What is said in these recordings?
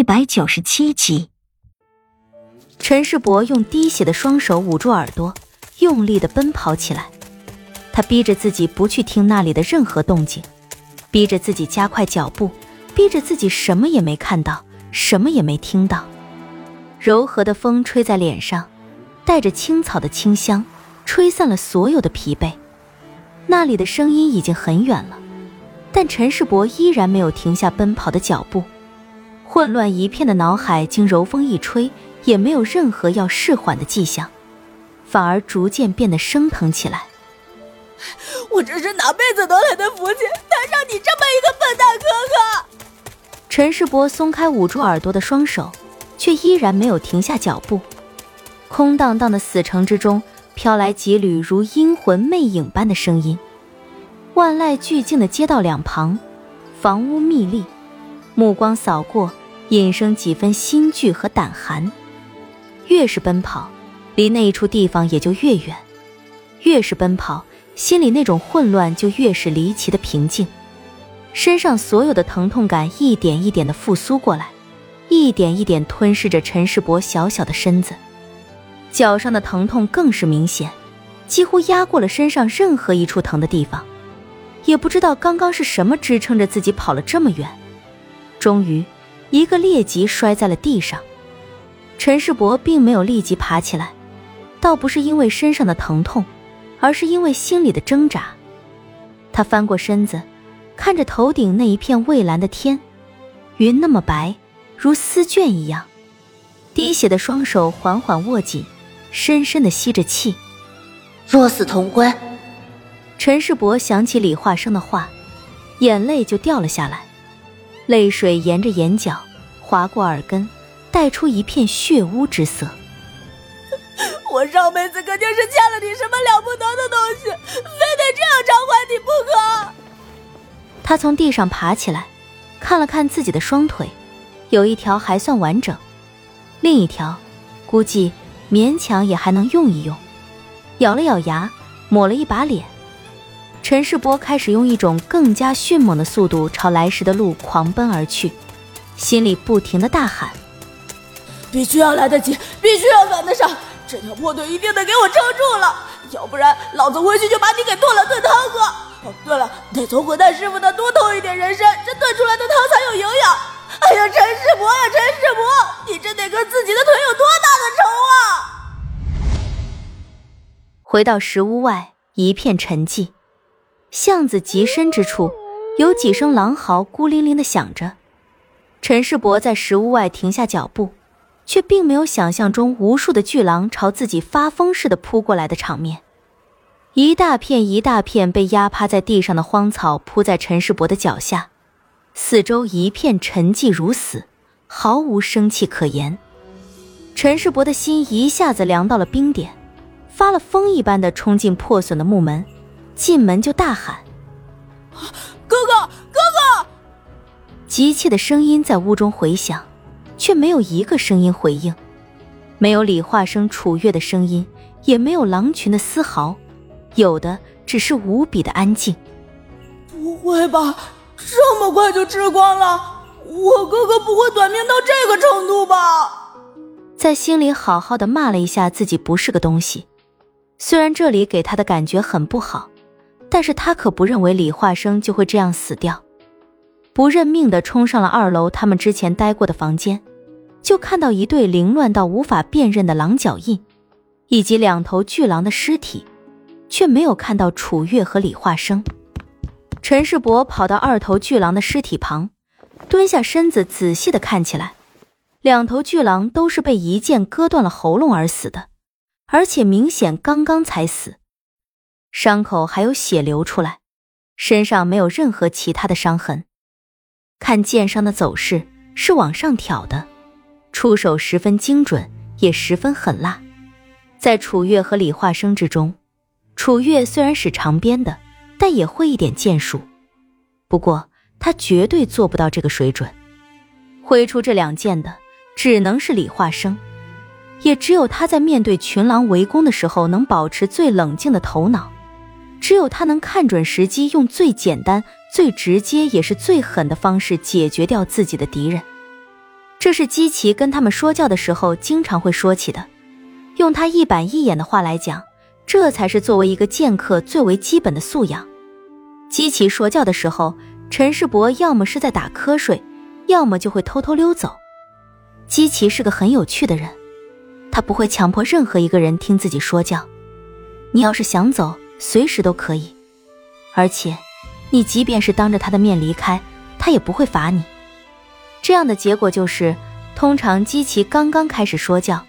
一百九十七集，陈世伯用滴血的双手捂住耳朵，用力的奔跑起来。他逼着自己不去听那里的任何动静，逼着自己加快脚步，逼着自己什么也没看到，什么也没听到。柔和的风吹在脸上，带着青草的清香，吹散了所有的疲惫。那里的声音已经很远了，但陈世伯依然没有停下奔跑的脚步。混乱一片的脑海经柔风一吹，也没有任何要释缓的迹象，反而逐渐变得升腾起来。我这是哪辈子得来的福气，摊上你这么一个笨蛋哥哥！陈世伯松开捂住耳朵的双手，却依然没有停下脚步。空荡荡的死城之中，飘来几缕如阴魂魅影般的声音。万籁俱静的街道两旁，房屋密立，目光扫过。引生几分心惧和胆寒，越是奔跑，离那一处地方也就越远；越是奔跑，心里那种混乱就越是离奇的平静。身上所有的疼痛感一点一点的复苏过来，一点一点吞噬着陈世伯小小的身子。脚上的疼痛更是明显，几乎压过了身上任何一处疼的地方。也不知道刚刚是什么支撑着自己跑了这么远，终于。一个趔趄摔在了地上，陈世伯并没有立即爬起来，倒不是因为身上的疼痛，而是因为心里的挣扎。他翻过身子，看着头顶那一片蔚蓝的天，云那么白，如丝绢一样。滴血的双手缓缓握紧，深深的吸着气。若死同归。陈世伯想起李化生的话，眼泪就掉了下来。泪水沿着眼角划过耳根，带出一片血污之色。我上辈子肯定是欠了你什么了不得的东西，非得这样偿还你不可。他从地上爬起来，看了看自己的双腿，有一条还算完整，另一条估计勉强也还能用一用。咬了咬牙，抹了一把脸。陈世波开始用一种更加迅猛的速度朝来时的路狂奔而去，心里不停的大喊：“必须要来得及，必须要赶得上！这条破腿一定得给我撑住了，要不然老子回去就把你给炖了炖汤喝。哦，对了，得从混蛋师傅那多偷一点人参，这炖出来的汤才有营养。哎呀，陈世伯呀，陈世伯，你这得跟自己的腿有多大的仇啊！”回到石屋外，一片沉寂。巷子极深之处，有几声狼嚎孤零零的响着。陈世伯在石屋外停下脚步，却并没有想象中无数的巨狼朝自己发疯似的扑过来的场面。一大片一大片被压趴在地上的荒草铺在陈世伯的脚下，四周一片沉寂如死，毫无生气可言。陈世伯的心一下子凉到了冰点，发了疯一般的冲进破损的木门。进门就大喊：“哥哥，哥哥！”急切的声音在屋中回响，却没有一个声音回应，没有李化生、楚月的声音，也没有狼群的丝毫，有的只是无比的安静。不会吧，这么快就吃光了？我哥哥不会短命到这个程度吧？在心里好好的骂了一下自己不是个东西，虽然这里给他的感觉很不好。但是他可不认为李化生就会这样死掉，不认命的冲上了二楼，他们之前待过的房间，就看到一对凌乱到无法辨认的狼脚印，以及两头巨狼的尸体，却没有看到楚月和李化生。陈世伯跑到二头巨狼的尸体旁，蹲下身子仔细的看起来，两头巨狼都是被一剑割断了喉咙而死的，而且明显刚刚才死。伤口还有血流出来，身上没有任何其他的伤痕。看剑伤的走势是往上挑的，出手十分精准，也十分狠辣。在楚月和李化生之中，楚月虽然使长鞭的，但也会一点剑术。不过他绝对做不到这个水准。挥出这两剑的只能是李化生，也只有他在面对群狼围攻的时候，能保持最冷静的头脑。只有他能看准时机，用最简单、最直接也是最狠的方式解决掉自己的敌人。这是基奇跟他们说教的时候经常会说起的。用他一板一眼的话来讲，这才是作为一个剑客最为基本的素养。基奇说教的时候，陈世伯要么是在打瞌睡，要么就会偷偷溜走。基奇是个很有趣的人，他不会强迫任何一个人听自己说教。你要是想走，随时都可以。而且，你即便是当着他的面离开，他也不会罚你。这样的结果就是，通常姬奇刚刚开始说教，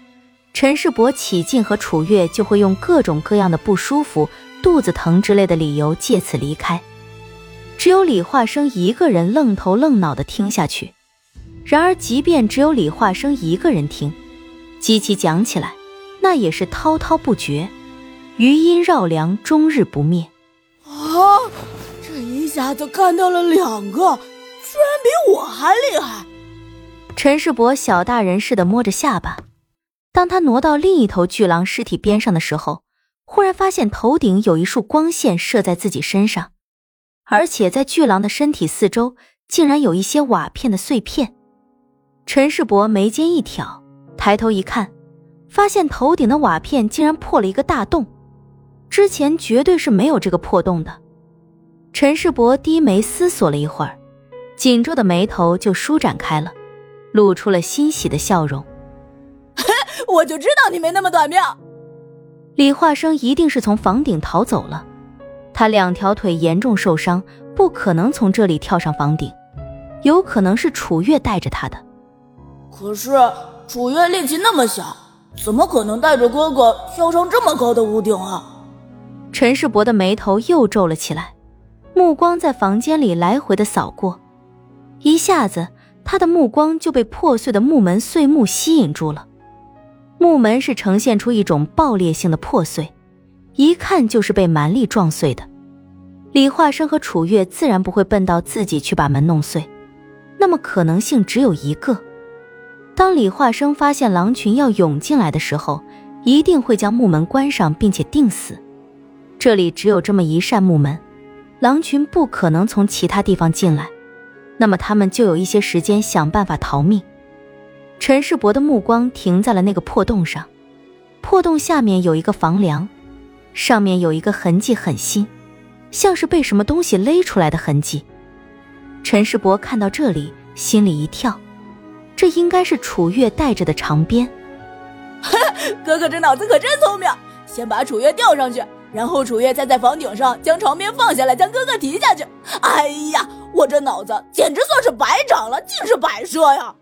陈世伯、启进和楚月就会用各种各样的不舒服、肚子疼之类的理由借此离开。只有李化生一个人愣头愣脑的听下去。然而，即便只有李化生一个人听，基奇讲起来，那也是滔滔不绝，余音绕梁，终日不灭。啊！这一下子看到了两个，居然比我还厉害。陈世伯小大人似的摸着下巴。当他挪到另一头巨狼尸体边上的时候，忽然发现头顶有一束光线射在自己身上，而且在巨狼的身体四周竟然有一些瓦片的碎片。陈世伯眉间一挑，抬头一看，发现头顶的瓦片竟然破了一个大洞。之前绝对是没有这个破洞的。陈世伯低眉思索了一会儿，紧皱的眉头就舒展开了，露出了欣喜的笑容。我就知道你没那么短命。李化生一定是从房顶逃走了，他两条腿严重受伤，不可能从这里跳上房顶，有可能是楚月带着他的。可是楚月力气那么小，怎么可能带着哥哥跳上这么高的屋顶啊？陈世伯的眉头又皱了起来，目光在房间里来回的扫过，一下子，他的目光就被破碎的木门碎木吸引住了。木门是呈现出一种爆裂性的破碎，一看就是被蛮力撞碎的。李化生和楚月自然不会笨到自己去把门弄碎，那么可能性只有一个：当李化生发现狼群要涌进来的时候，一定会将木门关上，并且钉死。这里只有这么一扇木门，狼群不可能从其他地方进来，那么他们就有一些时间想办法逃命。陈世伯的目光停在了那个破洞上，破洞下面有一个房梁，上面有一个痕迹很新，像是被什么东西勒出来的痕迹。陈世伯看到这里，心里一跳，这应该是楚月带着的长鞭。哥哥这脑子可真聪明，先把楚月吊上去。然后楚月再在房顶上将床边放下来，将哥哥提下去。哎呀，我这脑子简直算是白长了，尽是摆设呀！